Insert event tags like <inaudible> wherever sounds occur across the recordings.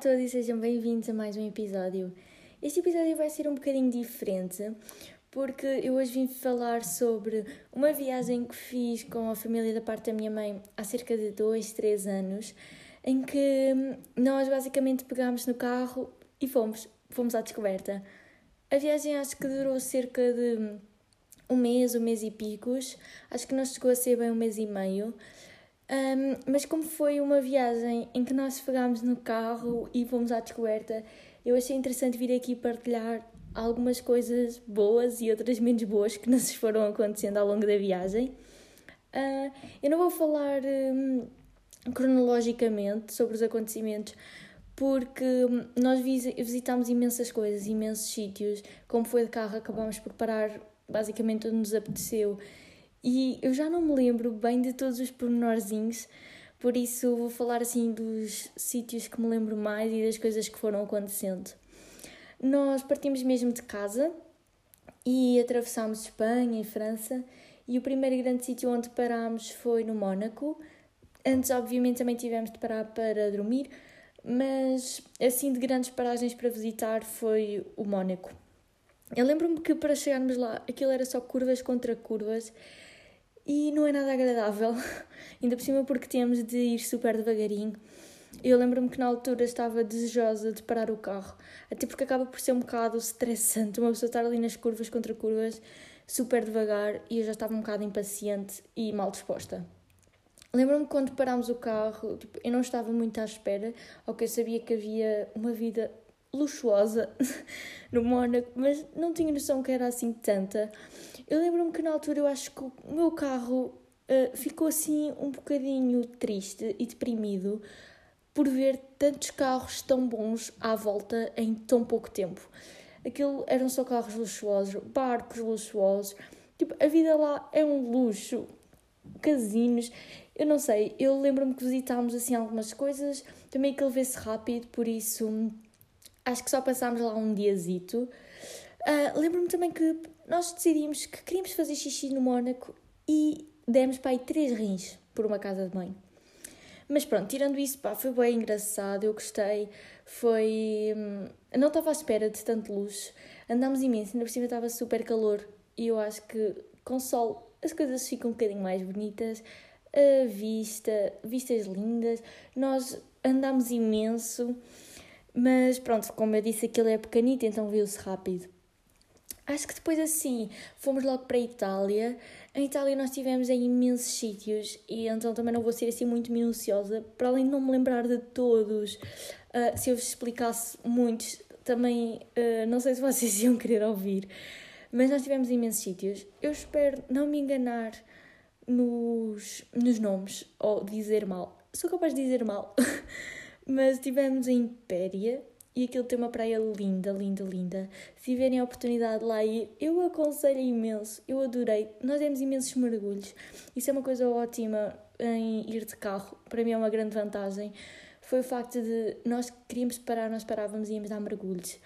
todos e sejam bem-vindos a mais um episódio. Este episódio vai ser um bocadinho diferente porque eu hoje vim falar sobre uma viagem que fiz com a família da parte da minha mãe há cerca de 2, 3 anos, em que nós basicamente pegámos no carro e fomos, fomos à descoberta. A viagem acho que durou cerca de um mês, um mês e picos, acho que não chegou a ser bem um mês e meio. Um, mas como foi uma viagem em que nós pegámos no carro e fomos à descoberta, eu achei interessante vir aqui partilhar algumas coisas boas e outras menos boas que nos foram acontecendo ao longo da viagem. Uh, eu não vou falar um, cronologicamente sobre os acontecimentos, porque nós visitámos imensas coisas, imensos sítios. Como foi de carro, acabámos por parar basicamente onde nos apeteceu e eu já não me lembro bem de todos os pormenorzinhos, por isso vou falar assim dos sítios que me lembro mais e das coisas que foram acontecendo. Nós partimos mesmo de casa e atravessámos Espanha e França, e o primeiro grande sítio onde parámos foi no Mónaco. Antes, obviamente, também tivemos de parar para dormir, mas assim de grandes paragens para visitar foi o Mónaco. Eu lembro-me que para chegarmos lá aquilo era só curvas contra curvas e não é nada agradável, <laughs> ainda por cima porque temos de ir super devagarinho. Eu lembro-me que na altura estava desejosa de parar o carro, até porque acaba por ser um bocado estressante uma pessoa estar ali nas curvas contra curvas, super devagar, e eu já estava um bocado impaciente e mal disposta. Lembro-me quando parámos o carro, tipo, eu não estava muito à espera, ou que eu sabia que havia uma vida luxuosa <laughs> no Mónaco, mas não tinha noção que era assim tanta. Eu lembro-me que na altura eu acho que o meu carro uh, ficou assim um bocadinho triste e deprimido por ver tantos carros tão bons à volta em tão pouco tempo. Aquilo eram só carros luxuosos, barcos luxuosos. Tipo, a vida lá é um luxo. Casinos, eu não sei. Eu lembro-me que visitámos assim algumas coisas, também que ele vê-se rápido, por isso acho que só passámos lá um diazito. Uh, Lembro-me também que nós decidimos que queríamos fazer xixi no Mónaco e demos para aí três rins por uma casa de banho. Mas pronto, tirando isso, pá, foi bem engraçado, eu gostei. Foi. Hum, não estava à espera de tanto luxo. Andámos imenso, ainda por cima estava super calor e eu acho que com sol as coisas ficam um bocadinho mais bonitas. A vista, vistas lindas. Nós andámos imenso, mas pronto, como eu disse, aquilo é pequenito, então viu-se rápido. Acho que depois assim fomos logo para a Itália. Em Itália nós estivemos em imensos sítios e então também não vou ser assim muito minuciosa, para além de não me lembrar de todos. Uh, se eu vos explicasse muitos, também uh, não sei se vocês <laughs> iam querer ouvir. Mas nós estivemos em imensos sítios. Eu espero não me enganar nos, nos nomes ou dizer mal. Sou capaz de dizer mal. <laughs> Mas estivemos em Impéria, e aquilo tem uma praia linda, linda, linda. Se tiverem a oportunidade de lá ir, eu aconselho imenso, eu adorei. Nós demos imensos mergulhos. Isso é uma coisa ótima em ir de carro, para mim é uma grande vantagem. Foi o facto de nós queríamos parar, nós parávamos e íamos dar mergulhos.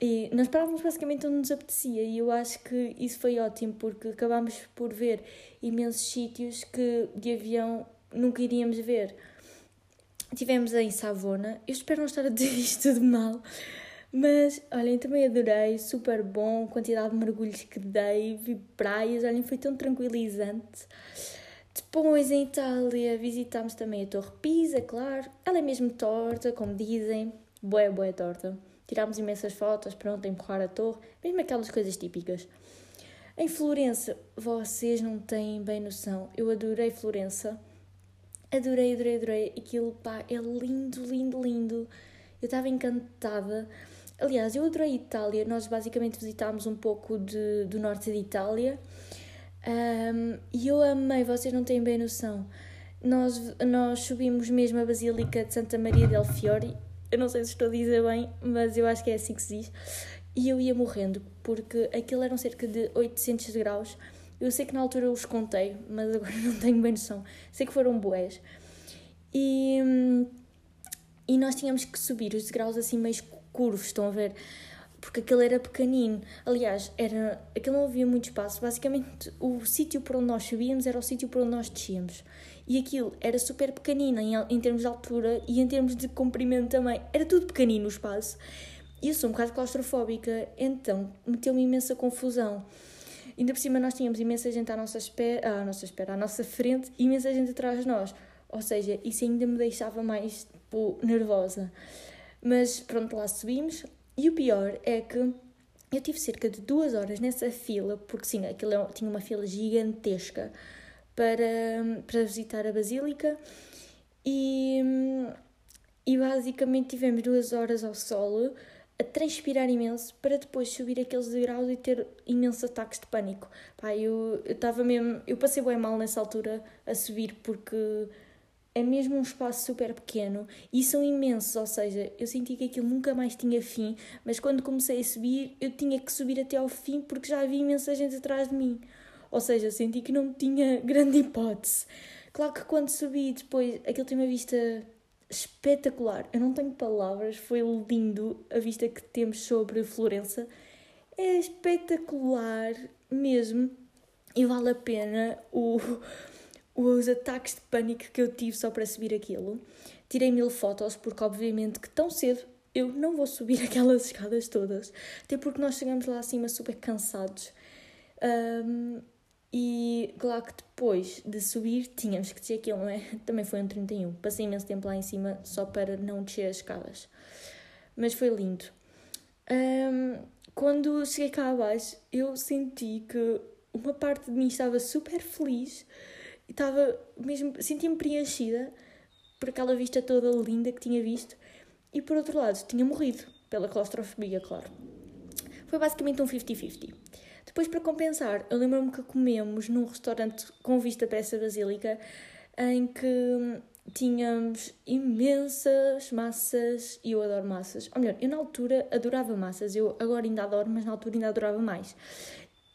E nós parávamos basicamente onde nos apetecia, e eu acho que isso foi ótimo porque acabámos por ver imensos sítios que de avião nunca iríamos ver. Tivemos em Savona. Eu espero não estar a dizer <laughs> isto tudo mal. Mas, olhem, também adorei, super bom, quantidade de mergulhos que dei, vi praias, olhem, foi tão tranquilizante. Depois, em Itália, visitámos também a Torre Pisa, claro. Ela é mesmo torta, como dizem, boa, boa torta. Tirámos imensas fotos, pronto, a empurrar a torre, mesmo aquelas coisas típicas. Em Florença, vocês não têm bem noção, eu adorei Florença Adorei, adorei, adorei. Aquilo, pá, é lindo, lindo, lindo. Eu estava encantada. Aliás, eu adorei a Itália. Nós basicamente visitámos um pouco de, do norte de Itália. Um, e eu amei, vocês não têm bem noção. Nós, nós subimos mesmo a Basílica de Santa Maria del Fiore. Eu não sei se estou a dizer bem, mas eu acho que é assim que se diz. E eu ia morrendo, porque aquilo eram cerca de 800 graus eu sei que na altura eu os contei, mas agora <laughs> não tenho bem noção. Sei que foram boés. E, e nós tínhamos que subir os degraus assim meio curvos, estão a ver? porque aquele era pequenino. Aliás, era, aquele não havia muito espaço. Basicamente, o sítio por onde nós subíamos era o sítio por onde nós descíamos. E aquilo era super pequenino em, em termos de altura e em termos de comprimento também. Era tudo pequenino o espaço. E eu sou um bocado claustrofóbica, então meteu-me imensa confusão. Ainda por cima nós tínhamos imensa gente à nossa espera, à nossa espera, à nossa frente e imensa gente atrás de nós. Ou seja, isso ainda me deixava mais tipo, nervosa. Mas pronto, lá subimos. E o pior é que eu tive cerca de duas horas nessa fila, porque sim, aquilo é tinha uma fila gigantesca para, para visitar a Basílica. E, e basicamente tivemos duas horas ao sol a transpirar imenso para depois subir aqueles degraus e ter imensos ataques de pânico. Pá, eu estava mesmo. Eu passei bem mal nessa altura a subir porque é mesmo um espaço super pequeno e são imensos, ou seja, eu senti que aquilo nunca mais tinha fim, mas quando comecei a subir, eu tinha que subir até ao fim porque já havia imensa gente atrás de mim. Ou seja, senti que não tinha <laughs> grande hipótese. Claro que quando subi depois, aquilo tem uma vista espetacular. Eu não tenho palavras, foi lindo a vista que temos sobre Florença. É espetacular mesmo e vale a pena o, <laughs> os ataques de pânico que eu tive só para subir aquilo. Tirei mil fotos, porque obviamente que tão cedo eu não vou subir <laughs> aquelas escadas todas, até porque nós chegamos lá acima super cansados. Um, e claro que depois de subir tínhamos que descer aquilo, não é? <laughs> Também foi um 31. Passei imenso tempo lá em cima só para não descer as escadas. Mas foi lindo. Um, quando cheguei cá abaixo, eu senti que uma parte de mim estava super feliz e estava mesmo, sentia-me preenchida por aquela vista toda linda que tinha visto e por outro lado tinha morrido pela claustrofobia, claro. Foi basicamente um 50-50. Depois, para compensar, eu lembro-me que comemos num restaurante com vista para essa basílica em que tínhamos imensas massas e eu adoro massas. Ou melhor, eu na altura adorava massas, eu agora ainda adoro, mas na altura ainda adorava mais.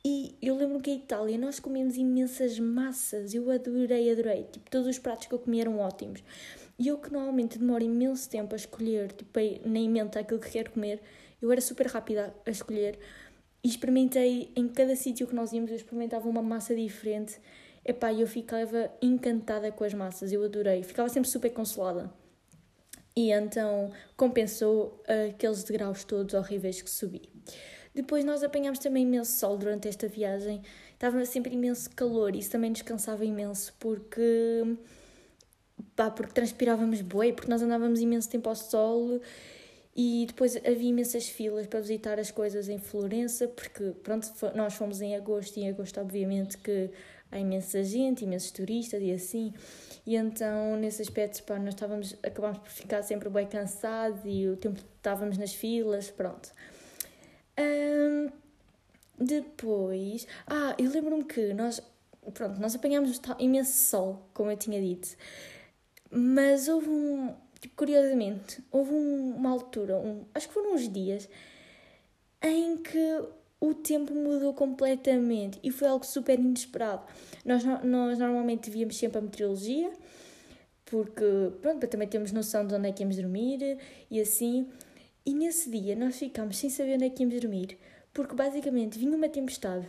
E eu lembro que em Itália nós comemos imensas massas, eu adorei, adorei. Tipo, todos os pratos que eu comi eram ótimos. E eu que normalmente demoro imenso tempo a escolher, tipo, na emenda aquilo que quero comer, eu era super rápida a escolher. E experimentei, em cada sítio que nós íamos, eu experimentava uma massa diferente. Epá, eu ficava encantada com as massas, eu adorei. Ficava sempre super consolada. E então compensou aqueles degraus todos horríveis que subi. Depois nós apanhámos também imenso sol durante esta viagem. Estava sempre imenso calor isso também descansava imenso porque pá, porque transpirávamos boi, porque nós andávamos imenso tempo ao sol e depois havia imensas filas para visitar as coisas em Florença, porque pronto, nós fomos em agosto e em agosto obviamente que há imensa gente, imensos turistas e assim. E então, nesse aspecto, pá, nós estávamos, acabámos por ficar sempre bem cansados e o tempo estávamos nas filas, pronto. Um, depois, ah, eu lembro-me que nós, pronto, nós apanhámos imenso sol, como eu tinha dito, mas houve um, tipo, curiosamente, houve um, uma altura, um, acho que foram uns dias, em que o tempo mudou completamente e foi algo super inesperado. Nós, nós normalmente víamos sempre a meteorologia, porque, pronto, também termos noção de onde é que íamos dormir e assim, e nesse dia nós ficámos sem saber onde é que íamos dormir, porque basicamente vinha uma tempestade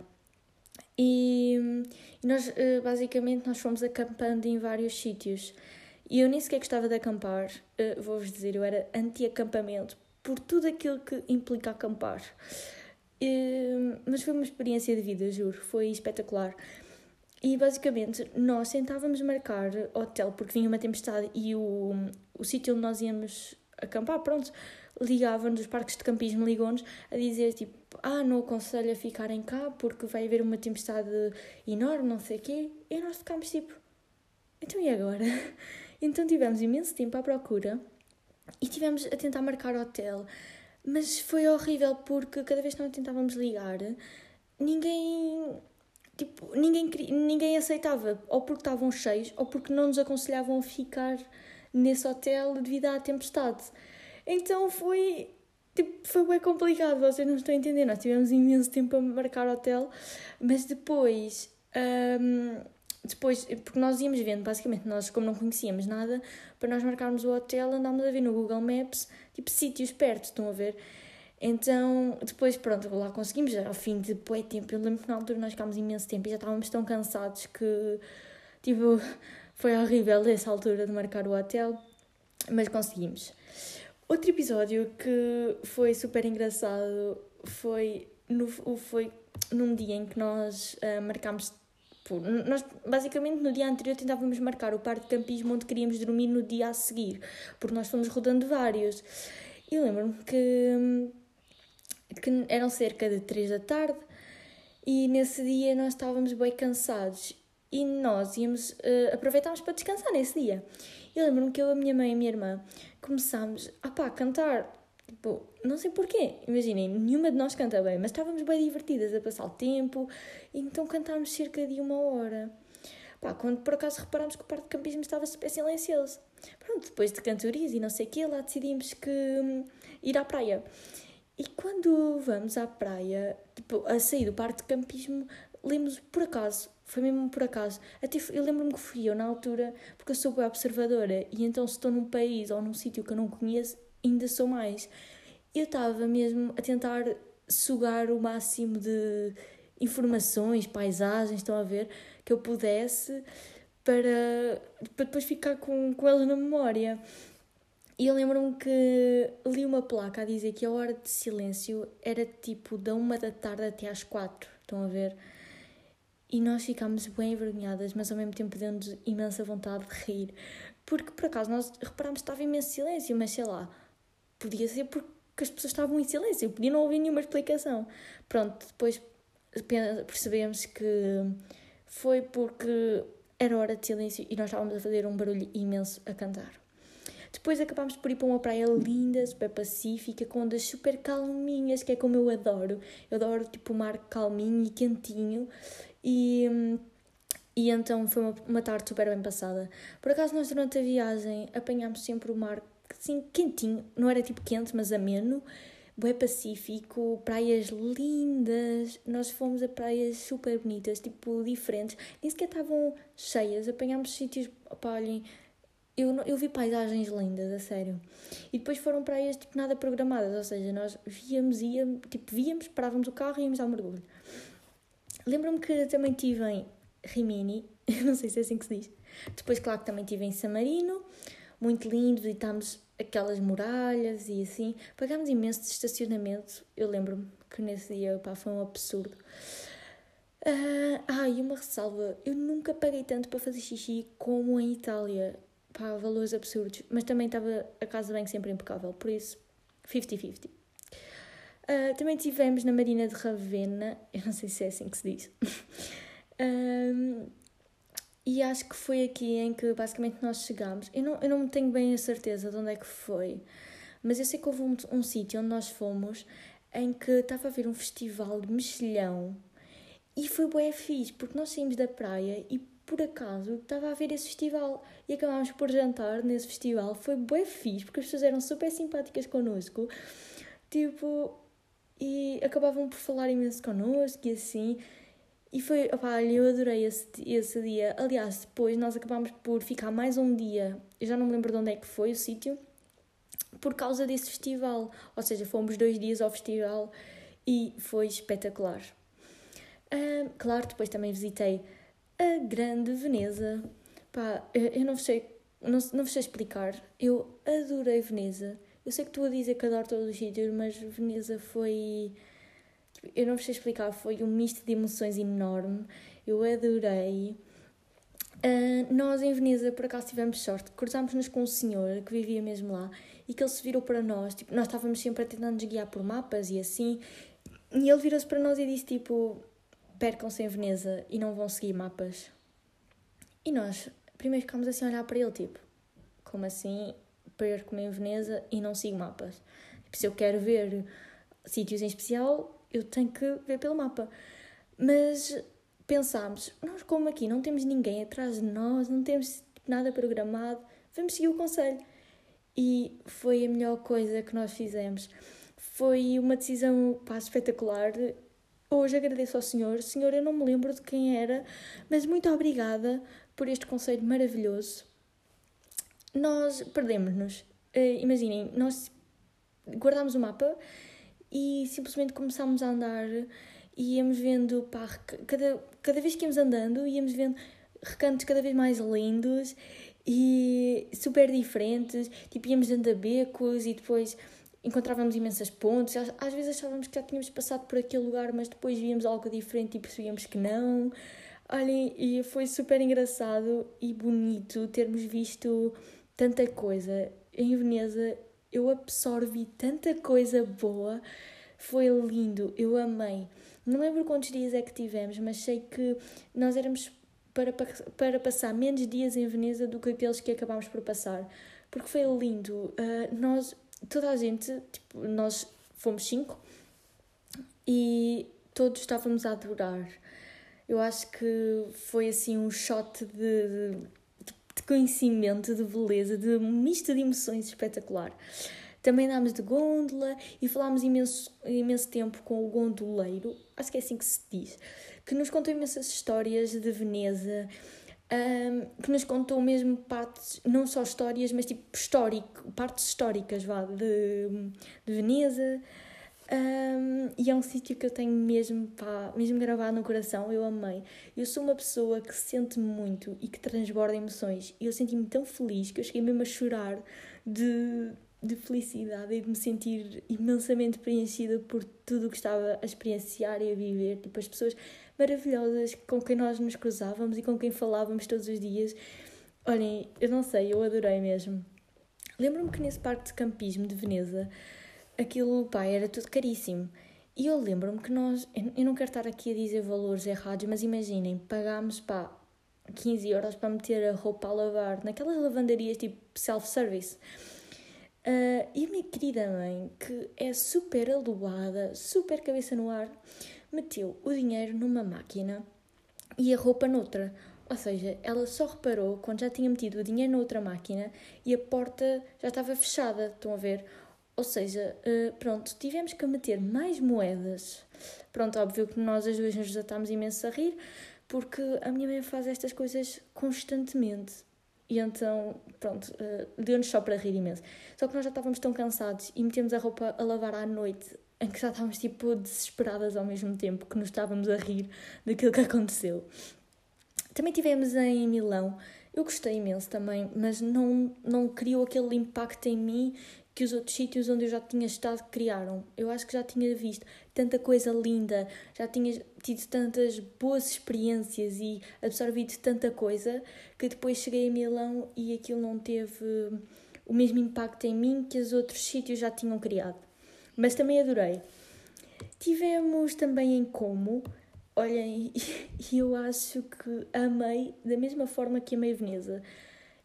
e, e nós eh, basicamente nós fomos acampando em vários sítios. E eu nem sequer gostava de acampar, uh, vou-vos dizer, eu era anti-acampamento, por tudo aquilo que implica acampar. Uh, mas foi uma experiência de vida, juro, foi espetacular. E basicamente nós tentávamos marcar hotel porque vinha uma tempestade e o, o sítio onde nós íamos acampar, pronto, ligavam-nos, os parques de campismo ligam-nos a dizer tipo, ah, não aconselho a ficarem cá porque vai haver uma tempestade enorme, não sei o quê. E nós ficámos tipo, então e agora? Então tivemos imenso tempo à procura e tivemos a tentar marcar hotel, mas foi horrível porque cada vez que nós tentávamos ligar, ninguém tipo, ninguém, ninguém aceitava, ou porque estavam cheios, ou porque não nos aconselhavam a ficar nesse hotel devido à tempestade. Então foi. Tipo, foi bem complicado, vocês não estão a entender. Nós tivemos imenso tempo a marcar hotel, mas depois. Um, depois, porque nós íamos vendo, basicamente, nós, como não conhecíamos nada, para nós marcarmos o hotel, andámos a ver no Google Maps, tipo, sítios perto, estão a ver? Então, depois, pronto, lá conseguimos, ao fim de bué tempo. Eu lembro que na altura nós ficámos imenso tempo e já estávamos tão cansados que, tipo, <laughs> foi horrível essa altura de marcar o hotel, mas conseguimos. Outro episódio que foi super engraçado foi, no, foi num dia em que nós uh, marcámos. Nós, basicamente, no dia anterior tentávamos marcar o parque de campismo onde queríamos dormir no dia a seguir, porque nós fomos rodando vários. E lembro-me que que eram cerca de 3 da tarde e nesse dia nós estávamos bem cansados e nós íamos, uh, aproveitámos para descansar nesse dia. E lembro-me que eu, a minha mãe e a minha irmã começámos a cantar. Tipo, não sei porquê, imaginem, nenhuma de nós canta bem, mas estávamos bem divertidas a passar o tempo, então cantámos cerca de uma hora. Pá, quando por acaso reparámos que o parque de campismo estava super silencioso. Pronto, depois de cantorias e não sei o quê, lá decidimos que hum, ir à praia. E quando vamos à praia, tipo, a sair do parque de campismo, lemos por acaso, foi mesmo por acaso. Até eu lembro-me que fui eu na altura, porque eu sou bem observadora, e então se estou num país ou num sítio que eu não conheço, ainda sou mais. Eu estava mesmo a tentar sugar o máximo de informações, paisagens, estão a ver, que eu pudesse para, para depois ficar com, com elas na memória. E eu lembro-me que li uma placa a dizer que a hora de silêncio era tipo da uma da tarde até às quatro. Estão a ver? E nós ficámos bem envergonhadas, mas ao mesmo tempo deu-nos imensa vontade de rir. Porque por acaso nós reparámos que estava imenso silêncio, mas sei lá, podia ser porque as pessoas estavam em silêncio, eu podia não ouvir nenhuma explicação. Pronto, depois percebemos que foi porque era hora de silêncio e nós estávamos a fazer um barulho imenso a cantar. Depois acabámos por ir para uma praia linda, super pacífica, com ondas super calminhas, que é como eu adoro. Eu adoro tipo o mar calminho e quentinho. E, e então foi uma, uma tarde super bem passada. Por acaso, nós durante a viagem apanhámos sempre o mar assim quentinho, não era tipo quente, mas ameno. Bué Pacífico, praias lindas. Nós fomos a praias super bonitas, tipo diferentes. Nem sequer estavam cheias. Apanhámos sítios, opa, olhem, eu, eu vi paisagens lindas, a sério. E depois foram praias tipo nada programadas, ou seja, nós víamos, íamos, tipo, víamos, parávamos o carro e íamos ao mergulho. Lembro-me que também tive em Rimini, <laughs> não sei se é assim que se diz. Depois, claro que também tive em Samarino, muito lindo, visitámos aquelas muralhas e assim. Pagámos imenso de estacionamento, eu lembro-me que nesse dia pá, foi um absurdo. Uh, ah, e uma ressalva: eu nunca paguei tanto para fazer xixi como em Itália pá, valores absurdos, mas também estava a casa banho sempre impecável, por isso 50-50. Uh, ah, também tivemos na Marina de Ravenna, <laughs> eu não sei se é assim que se diz, um, <laughs> e acho que foi aqui em que basicamente nós chegámos. Eu não, eu não tenho bem a certeza de onde é que foi, mas eu sei que houve um, um sítio onde nós fomos em que estava a haver um festival de mexilhão e foi bué fixe, porque nós saímos da praia e por acaso estava a ver esse festival e acabámos por jantar nesse festival. Foi bem fixe, porque as pessoas eram super simpáticas connosco, tipo, e acabavam por falar imenso connosco e assim. E foi, opá, eu adorei esse, esse dia. Aliás, depois nós acabámos por ficar mais um dia, eu já não me lembro de onde é que foi o sítio, por causa desse festival. Ou seja, fomos dois dias ao festival e foi espetacular. Um, claro, depois também visitei a Grande Veneza. Pá, eu não sei, não, não sei explicar. Eu adorei Veneza. Eu sei que estou a dizer que adoro todos os sítios, mas Veneza foi. Eu não sei explicar, foi um misto de emoções enorme. Eu adorei. Uh, nós em Veneza, por acaso, tivemos sorte. Cruzámos-nos com um senhor que vivia mesmo lá e que ele se virou para nós. Tipo, nós estávamos sempre a tentar nos guiar por mapas e assim. E ele virou-se para nós e disse: tipo, percam-se em Veneza e não vão seguir mapas. E nós primeiro ficámos assim a olhar para ele, tipo, como assim perco-me em Veneza e não sigo mapas? Tipo, se eu quero ver sítios em especial, eu tenho que ver pelo mapa. Mas pensámos, nós como aqui não temos ninguém atrás de nós, não temos nada programado, vamos seguir o conselho. E foi a melhor coisa que nós fizemos. Foi uma decisão pá, espetacular. Hoje agradeço ao Senhor. Senhor, eu não me lembro de quem era, mas muito obrigada por este conselho maravilhoso. Nós perdemos-nos. Uh, imaginem, nós guardámos o mapa e simplesmente começámos a andar e íamos vendo, cada, cada vez que íamos andando, íamos vendo recantos cada vez mais lindos e super diferentes. Tipo, íamos dando a becos e depois encontrávamos imensas pontes. Às, às vezes achávamos que já tínhamos passado por aquele lugar, mas depois víamos algo diferente e percebíamos que não. Olhem, e foi super engraçado e bonito termos visto tanta coisa. Em Veneza eu absorvi tanta coisa boa, foi lindo, eu amei. Não lembro quantos dias é que tivemos, mas sei que nós éramos para, para passar menos dias em Veneza do que aqueles que acabámos por passar, porque foi lindo. Uh, nós, toda a gente, tipo, nós fomos cinco e todos estávamos a adorar eu acho que foi assim um shot de, de, de conhecimento, de beleza, de misto de emoções espetacular. Também andámos de gôndola e falámos imenso, imenso tempo com o gondoleiro, acho que é assim que se diz, que nos contou imensas histórias de Veneza, um, que nos contou mesmo partes, não só histórias, mas tipo histórico, partes históricas vá, de, de Veneza. Um, e é um sítio que eu tenho mesmo, pá, mesmo gravado no coração, eu amei. Eu sou uma pessoa que sente muito e que transborda emoções. E eu senti-me tão feliz que eu cheguei mesmo a chorar de, de felicidade e de me sentir imensamente preenchida por tudo o que estava a experienciar e a viver. Tipo, as pessoas maravilhosas com quem nós nos cruzávamos e com quem falávamos todos os dias. Olhem, eu não sei, eu adorei mesmo. Lembro-me que nesse parque de campismo de Veneza aquilo, pá, era tudo caríssimo. E eu lembro-me que nós, eu não quero estar aqui a dizer valores errados, mas imaginem, pagámos, pá, 15 euros para meter a roupa a lavar naquelas lavanderias tipo self-service. Uh, e a minha querida mãe, que é super aluada, super cabeça no ar, meteu o dinheiro numa máquina e a roupa noutra. Ou seja, ela só reparou quando já tinha metido o dinheiro noutra máquina e a porta já estava fechada. Estão a ver? Ou seja, uh, pronto, tivemos que meter mais moedas. Pronto, óbvio que nós as duas nos desatámos imenso a rir, porque a minha mãe faz estas coisas constantemente. E então, pronto, uh, deu-nos só para rir imenso. Só que nós já estávamos tão cansados e metemos a roupa a lavar à noite, em que já estávamos tipo desesperadas ao mesmo tempo que nos estávamos a rir daquilo que aconteceu. Também tivemos em Milão. Eu gostei imenso também, mas não, não criou aquele impacto em mim que os outros sítios onde eu já tinha estado criaram. Eu acho que já tinha visto tanta coisa linda, já tinha tido tantas boas experiências e absorvido tanta coisa que depois cheguei a Milão e aquilo não teve o mesmo impacto em mim que os outros sítios já tinham criado. Mas também adorei. Tivemos também em Como, olhem, e <laughs> eu acho que amei da mesma forma que amei Veneza.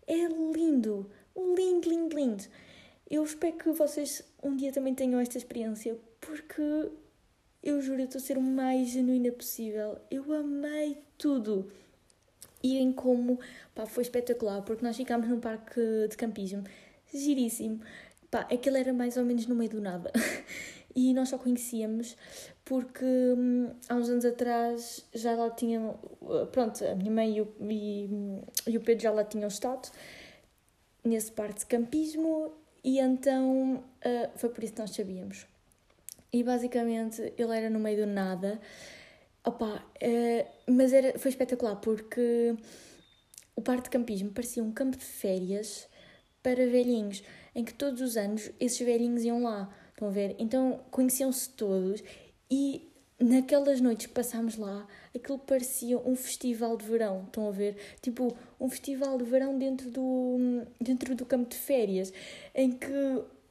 É lindo, lindo, lindo, lindo. Eu espero que vocês um dia também tenham esta experiência, porque eu juro, eu estou a ser o mais genuína possível. Eu amei tudo. E em como, pá, foi espetacular, porque nós ficámos num parque de campismo, giríssimo. Pá, aquele era mais ou menos no meio do nada. <laughs> e nós só conhecíamos porque hum, há uns anos atrás já lá tinham. Pronto, a minha mãe e o, e, e o Pedro já lá tinham estado nesse parque de campismo e então uh, foi por isso que nós sabíamos. E basicamente ele era no meio do nada. Opa, uh, mas era, foi espetacular porque o parque de campismo parecia um campo de férias para velhinhos, em que todos os anos esses velhinhos iam lá. Estão a ver? Então conheciam-se todos e naquelas noites que passámos lá, aquilo parecia um festival de verão, estão a ver? Tipo, um festival de verão dentro do, dentro do campo de férias, em que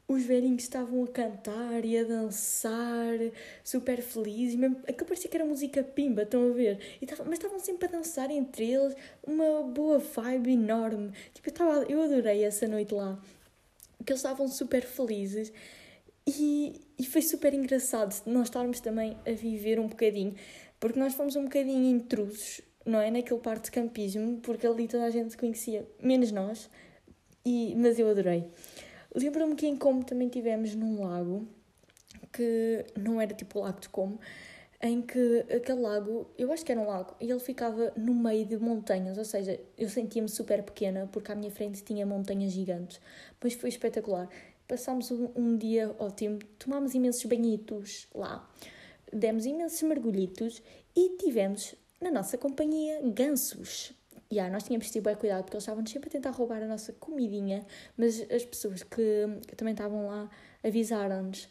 os velhinhos estavam a cantar e a dançar, super felizes, mesmo, aquilo parecia que era música pimba, estão a ver? Tava, mas estavam sempre a dançar entre eles, uma boa vibe enorme. Tipo, eu, tava, eu adorei essa noite lá, que eles estavam super felizes. E, e foi super engraçado nós estarmos também a viver um bocadinho, porque nós fomos um bocadinho intrusos, não é? Naquele parque de campismo, porque ali toda a gente se conhecia, menos nós, e, mas eu adorei. Lembro-me que em Como também tivemos num lago, que não era tipo o Lago de Como, em que aquele lago, eu acho que era um lago, e ele ficava no meio de montanhas, ou seja, eu sentia-me super pequena porque à minha frente tinha montanhas gigantes, mas foi espetacular. Passámos um, um dia ótimo, tomámos imensos banhitos lá, demos imensos mergulhitos e tivemos na nossa companhia gansos. E yeah, nós tínhamos tido bem cuidado porque eles estavam sempre a tentar roubar a nossa comidinha, mas as pessoas que, que também estavam lá avisaram-nos.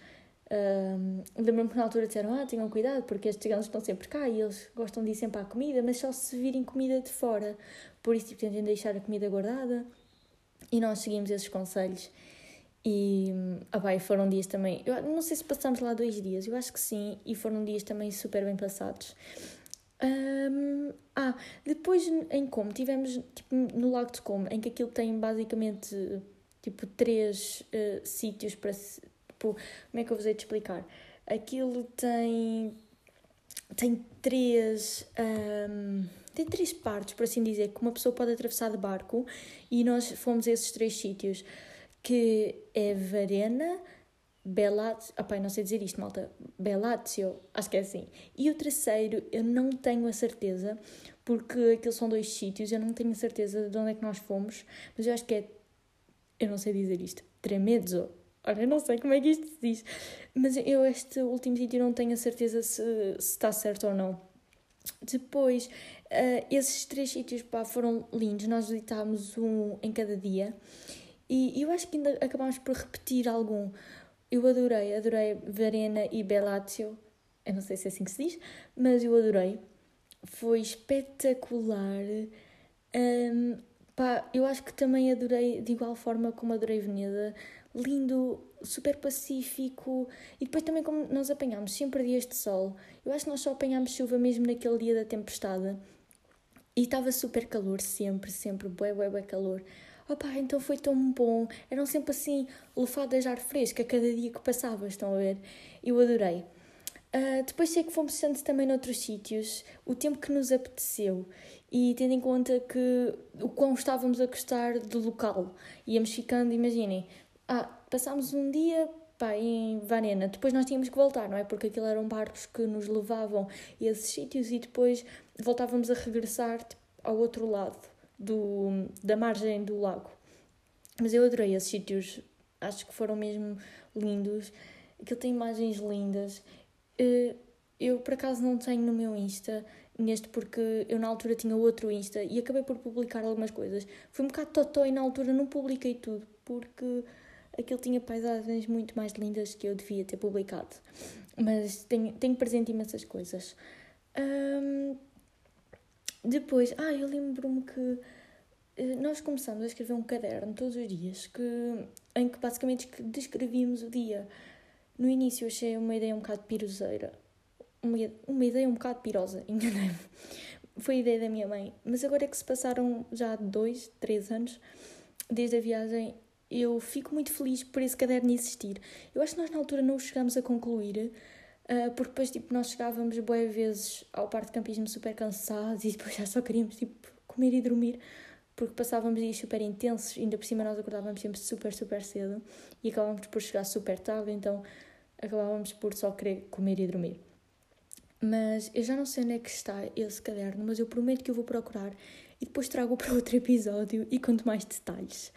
Um, Lembro-me que na altura disseram: Ah, tenham cuidado porque estes gansos estão sempre cá e eles gostam de ir sempre à comida, mas só se virem comida de fora. Por isso, tipo, tentem deixar a comida guardada. E nós seguimos esses conselhos. E ah, bem, foram dias também. Eu não sei se passámos lá dois dias, eu acho que sim, e foram dias também super bem passados. Um, ah, depois em Como, tivemos tipo, no Lago de Como, em que aquilo tem basicamente tipo três uh, sítios para. Tipo, como é que eu vos hei de explicar? Aquilo tem. tem três. Um, tem três partes, por assim dizer, que uma pessoa pode atravessar de barco e nós fomos a esses três sítios, que é Varena, Belazio, opa, não sei dizer isto, malta, Belazio, acho que é assim. E o terceiro, eu não tenho a certeza, porque aqueles são dois sítios, eu não tenho a certeza de onde é que nós fomos, mas eu acho que é, eu não sei dizer isto, Tremezzo. Olha, eu não sei como é que isto se diz, mas eu este último sítio não tenho a certeza se, se está certo ou não. Depois, uh, esses três sítios pá, foram lindos, nós visitámos um em cada dia e eu acho que ainda acabámos por repetir algum. Eu adorei, adorei Varena e Bellatio. Eu não sei se é assim que se diz, mas eu adorei. Foi espetacular. Um, pá, eu acho que também adorei, de igual forma como adorei Veneza. Lindo, super pacífico. E depois também como nós apanhámos sempre dias de sol. Eu acho que nós só apanhámos chuva mesmo naquele dia da tempestade. E estava super calor, sempre, sempre, bué, bué, bué calor opá, então foi tão bom. Eram sempre assim, lufadas de ar fresco a cada dia que passava, estão a ver? Eu adorei. Uh, depois sei que fomos estando também noutros sítios, o tempo que nos apeteceu e tendo em conta que o quão estávamos a gostar do local. Íamos ficando, imaginem, ah, passámos um dia pá, em Vanena, depois nós tínhamos que voltar, não é? Porque aquilo eram barcos que nos levavam a esses sítios e depois voltávamos a regressar tipo, ao outro lado do, da margem do lago. Mas eu adorei esses sítios, acho que foram mesmo lindos. Aquilo tem imagens lindas. Eh, eu por acaso não tenho no meu Insta neste porque eu na altura tinha outro Insta e acabei por publicar algumas coisas. Fui um bocado totó e na altura não publiquei tudo porque aquilo tinha paisagens muito mais lindas que eu devia ter publicado. Mas tenho, tenho presente imensas coisas. Depois, ah, eu lembro-me que eh, nós começámos a escrever um caderno todos os dias que, em que basicamente descrevíamos o dia. No início achei uma ideia um bocado piroseira, uma, uma ideia um bocado pirosa, <laughs> enganei-me. Foi a ideia da minha mãe. Mas agora é que se passaram já dois, três anos desde a viagem, eu fico muito feliz por esse caderno existir. Eu acho que nós na altura não chegámos a concluir, Uh, porque depois, tipo, nós chegávamos boas vezes ao parque de campismo super cansados e depois já só queríamos, tipo, comer e dormir, porque passávamos dias super intensos, ainda por cima nós acordávamos sempre super, super cedo e acabávamos por chegar super tarde, então acabávamos por só querer comer e dormir. Mas eu já não sei onde é que está esse caderno, mas eu prometo que eu vou procurar e depois trago <laughs> para outro episódio e conto mais detalhes.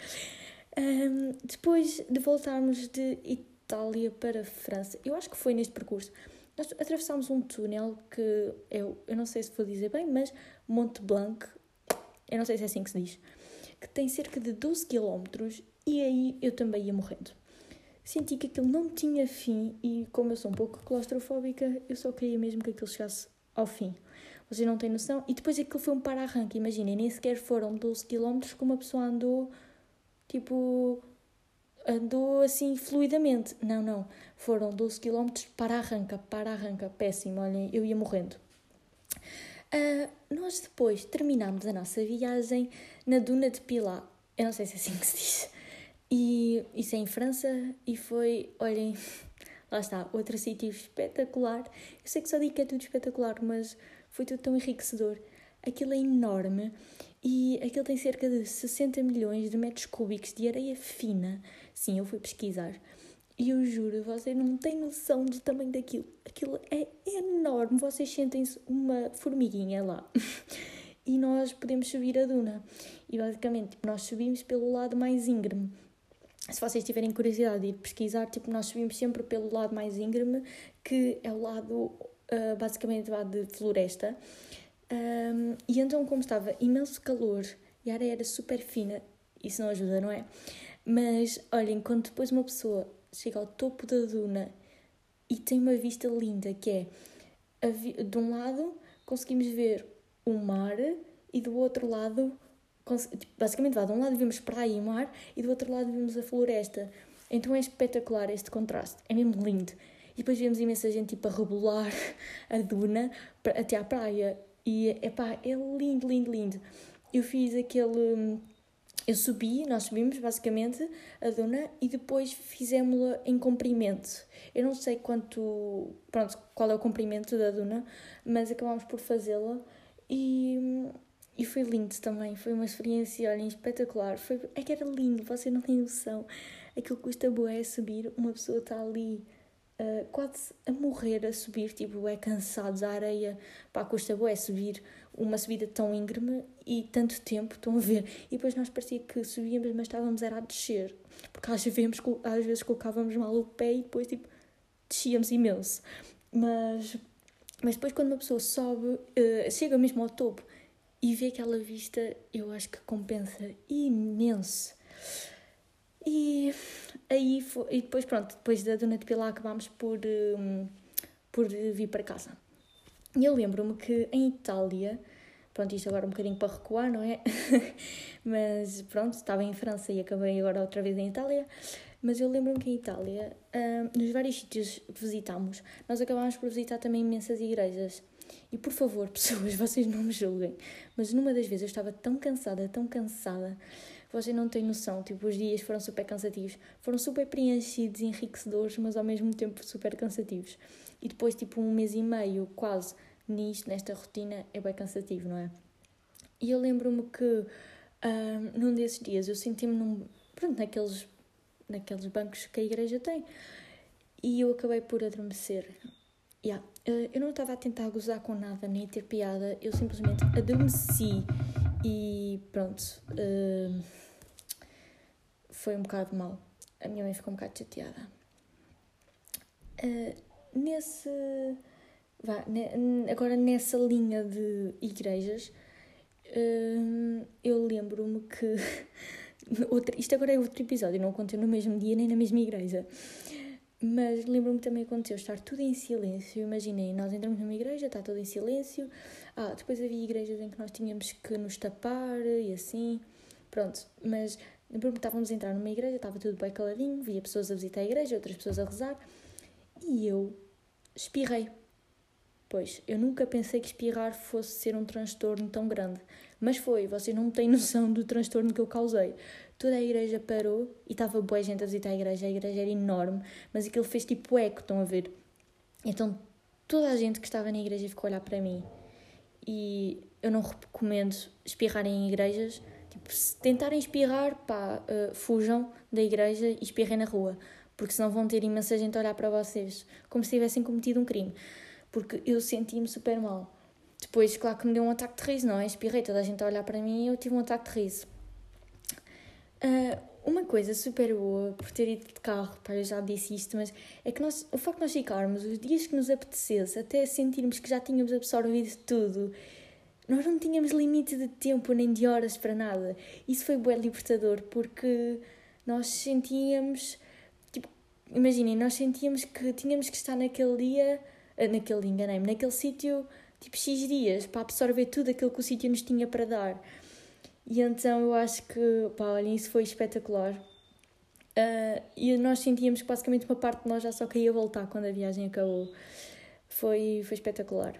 Um, depois de voltarmos de Itália para a França. Eu acho que foi neste percurso. Nós atravessámos um túnel que eu, eu não sei se vou dizer bem, mas Monte Blanc, eu não sei se é assim que se diz, que tem cerca de 12 km e aí eu também ia morrendo. Senti que aquilo não tinha fim e, como eu sou um pouco claustrofóbica, eu só queria mesmo que aquilo chegasse ao fim. Vocês não têm noção? E depois aquilo foi um para-arranque, imaginem, nem sequer foram 12 km que uma pessoa andou tipo andou assim fluidamente. Não, não. Foram 12 km para arranca, para arranca. Péssimo, olhem, eu ia morrendo. Uh, nós depois terminámos a nossa viagem na Duna de Pilat. Eu não sei se é assim que se diz. E isso é em França e foi, olhem, lá está, outro sítio espetacular. Eu sei que só digo que é tudo espetacular, mas foi tudo tão enriquecedor. Aquilo é enorme e aquilo tem cerca de 60 milhões de metros cúbicos de areia fina. Sim, eu fui pesquisar. E eu juro, vocês não têm noção do tamanho daquilo. Aquilo é enorme. Vocês sentem-se uma formiguinha lá. <laughs> e nós podemos subir a duna. E basicamente, nós subimos pelo lado mais íngreme. se vocês tiverem curiosidade de ir pesquisar, tipo, nós subimos sempre pelo lado mais íngreme, que é o lado uh, basicamente lá de floresta. Um, e então, como estava imenso calor e a areia era super fina, isso não ajuda, não é? Mas olhem, quando depois uma pessoa chega ao topo da duna e tem uma vista linda, que é de um lado conseguimos ver o mar e do outro lado, tipo, basicamente lá de um lado vimos praia e mar e do outro lado vimos a floresta. Então é espetacular este contraste, é mesmo lindo. E depois vemos imensa gente tipo, a rebolar <laughs> a duna até à praia. E epá, é lindo, lindo, lindo. Eu fiz aquele eu subi, nós subimos basicamente a duna e depois fizemos-la em comprimento. Eu não sei quanto, pronto, qual é o comprimento da duna, mas acabámos por fazê-la e, e foi lindo também. Foi uma experiência, olhem, espetacular. Foi, é que era lindo, você não tem noção. Aquilo custa boé subir, uma pessoa está ali uh, quase a morrer a subir, tipo, é cansados, a areia, pá, custa boé subir uma subida tão íngreme e tanto tempo, estão a ver? E depois nós parecia que subíamos, mas estávamos era a descer, porque às vezes, às vezes colocávamos mal o pé e depois, tipo, descíamos imenso. Mas, mas depois quando uma pessoa sobe, uh, chega mesmo ao topo e vê aquela vista, eu acho que compensa imenso. E aí foi, e depois pronto, depois da Dona de Pilar acabámos por, um, por vir para casa. E eu lembro-me que em Itália, pronto, isto agora um bocadinho para recuar, não é? <laughs> mas pronto, estava em França e acabei agora outra vez em Itália. Mas eu lembro-me que em Itália, um, nos vários sítios que visitámos, nós acabámos por visitar também imensas igrejas. E por favor, <laughs> pessoas, vocês não me julguem, mas numa das vezes eu estava tão cansada, tão cansada, vocês não têm noção. Tipo, os dias foram super cansativos, foram super preenchidos, enriquecedores, mas ao mesmo tempo super cansativos. E depois, tipo, um mês e meio quase nisto, nesta rotina, é bem cansativo, não é? E eu lembro-me que um, num desses dias eu senti-me num, pronto, naqueles, naqueles bancos que a igreja tem e eu acabei por adormecer. Yeah. Uh, eu não estava a tentar gozar com nada, nem ter piada, eu simplesmente adormeci e pronto. Foi um bocado mal. A minha mãe ficou um bocado chateada. Uh, nesse vá, agora nessa linha de igrejas, hum, eu lembro-me que. <laughs> Isto agora é outro episódio, não aconteceu no mesmo dia nem na mesma igreja. Mas lembro-me também aconteceu estar tudo em silêncio. Imaginei, nós entramos numa igreja, está tudo em silêncio. Ah, depois havia igrejas em que nós tínhamos que nos tapar e assim. Pronto, mas lembro-me que estávamos a entrar numa igreja, estava tudo bem caladinho, via pessoas a visitar a igreja, outras pessoas a rezar. E eu espirrei. Pois, eu nunca pensei que espirrar fosse ser um transtorno tão grande. Mas foi, vocês não têm noção do transtorno que eu causei. Toda a igreja parou e estava boa gente a visitar a igreja. A igreja era enorme, mas aquilo fez tipo eco, estão a ver? Então toda a gente que estava na igreja ficou a olhar para mim. E eu não recomendo espirrarem em igrejas. Tipo, se tentarem espirrar, pá, uh, fujam da igreja e espirrem na rua. Porque senão vão ter imensa gente a olhar para vocês, como se tivessem cometido um crime porque eu senti-me super mal. Depois, claro que me deu um ataque de riso, não é? Espirrei, toda a gente a olhar para mim e eu tive um ataque de riso. Uh, uma coisa super boa por ter ido de carro, pá, eu já disse isto, mas é que nós, o facto de nós ficarmos os dias que nos apetecesse, até sentirmos que já tínhamos absorvido tudo, nós não tínhamos limite de tempo nem de horas para nada. Isso foi bem libertador porque nós sentíamos, tipo, imaginem, nós sentíamos que tínhamos que estar naquele dia naquele, enganei-me, naquele sítio, tipo X dias, para absorver tudo aquilo que o sítio nos tinha para dar. E então eu acho que, pá, olhem, isso foi espetacular. Uh, e nós sentíamos que basicamente uma parte de nós já só queria voltar quando a viagem acabou. Foi, foi espetacular.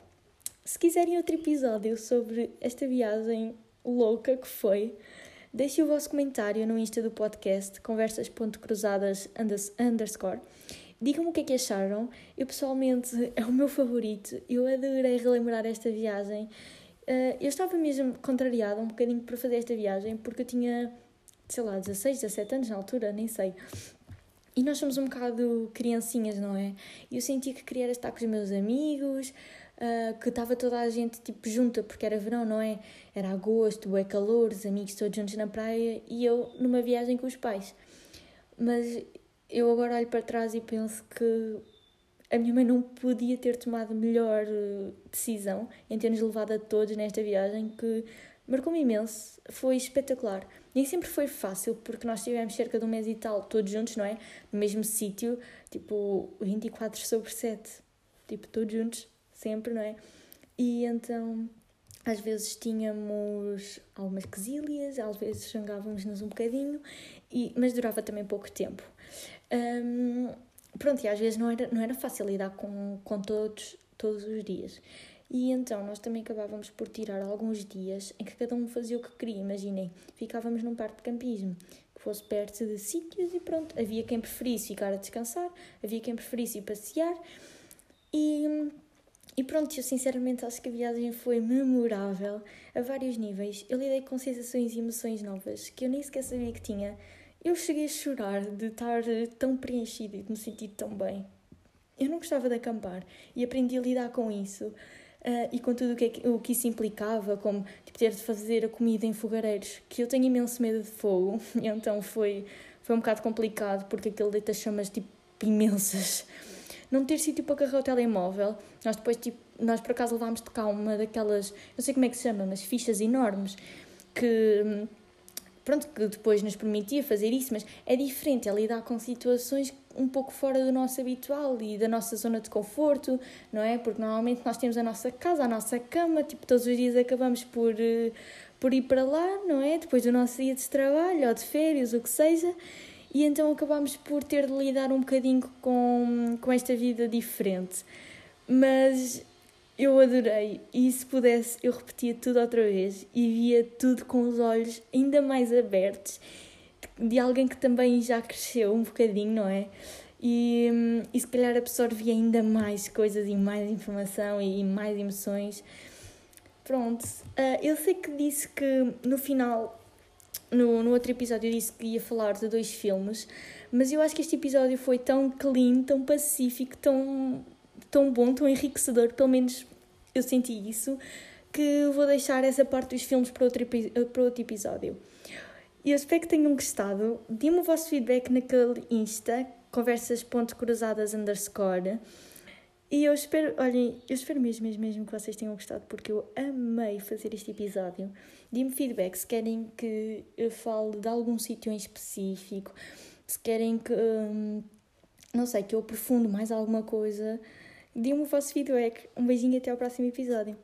Se quiserem outro episódio sobre esta viagem louca que foi, deixem o vosso comentário no Insta do podcast, conversas.cruzadas underscore. Digam-me o que é que acharam. Eu pessoalmente é o meu favorito. Eu adorei relembrar esta viagem. Uh, eu estava mesmo contrariada um bocadinho para fazer esta viagem porque eu tinha, sei lá, 16, 17 anos na altura, nem sei. E nós somos um bocado criancinhas, não é? E eu sentia que queria estar com os meus amigos, uh, que estava toda a gente tipo junta, porque era verão, não é? Era agosto, é calor, os amigos todos juntos na praia e eu numa viagem com os pais. mas eu agora olho para trás e penso que a minha mãe não podia ter tomado melhor eh, decisão em ter-nos levado a todos nesta viagem que marcou-me imenso, foi espetacular. Nem sempre foi fácil, porque nós tivemos cerca de um mês e tal, todos juntos, não é? No mesmo sítio, tipo 24 sobre 7, tipo todos juntos, sempre, não é? E então, às vezes tínhamos algumas quesílias, às vezes xangávamos-nos um bocadinho, e, mas durava também pouco tempo. Um, pronto, e às vezes não era, não era fácil lidar com, com todos, todos os dias. E então nós também acabávamos por tirar alguns dias em que cada um fazia o que queria. Imaginem, ficávamos num parque de campismo que fosse perto de sítios e pronto. Havia quem preferisse ficar a descansar, havia quem preferisse ir passear. E, e pronto, eu sinceramente acho que a viagem foi memorável a vários níveis. Eu lidei com sensações e emoções novas que eu nem sequer sabia que tinha. Eu cheguei a chorar de estar tão preenchida e de me sentir tão bem. Eu não gostava de acampar e aprendi a lidar com isso. Uh, e com tudo o que, é o que isso implicava, como tipo, ter de fazer a comida em fogareiros, que eu tenho imenso medo de fogo, <laughs> e então foi, foi um bocado complicado, porque aquele deita chamas tipo imensas. Não ter sítio para carregar o telemóvel, nós depois, tipo, nós por acaso levámos de cá uma daquelas, não sei como é que se chama, mas fichas enormes, que hum, pronto, que depois nos permitia fazer isso, mas é diferente, é lidar com situações um pouco fora do nosso habitual e da nossa zona de conforto, não é? Porque normalmente nós temos a nossa casa, a nossa cama, tipo, todos os dias acabamos por, uh, por ir para lá, não é? Depois do nosso dia de trabalho ou de férias, o que seja, e então acabamos por ter de lidar um bocadinho com, com esta vida diferente. Mas eu adorei e se pudesse eu repetia tudo outra vez e via tudo com os olhos ainda mais abertos de alguém que também já cresceu um bocadinho, não é? E, e se calhar absorvia ainda mais coisas e mais informação e mais emoções. Pronto, uh, eu sei que disse que no final, no, no outro episódio, eu disse que ia falar de dois filmes, mas eu acho que este episódio foi tão clean, tão pacífico, tão tão bom, tão enriquecedor, pelo menos eu senti isso, que vou deixar essa parte dos filmes para outro, para outro episódio. Eu espero que tenham gostado. Dê-me o vosso feedback naquele Insta, conversas.cruzadas underscore. E eu espero, olhem, eu espero mesmo, mesmo, mesmo que vocês tenham gostado, porque eu amei fazer este episódio. Dê-me feedback se querem que eu fale de algum sítio em específico, se querem que, hum, não sei, que eu aprofundo mais alguma coisa. Dê-me o vosso feedback. Um beijinho e até ao próximo episódio.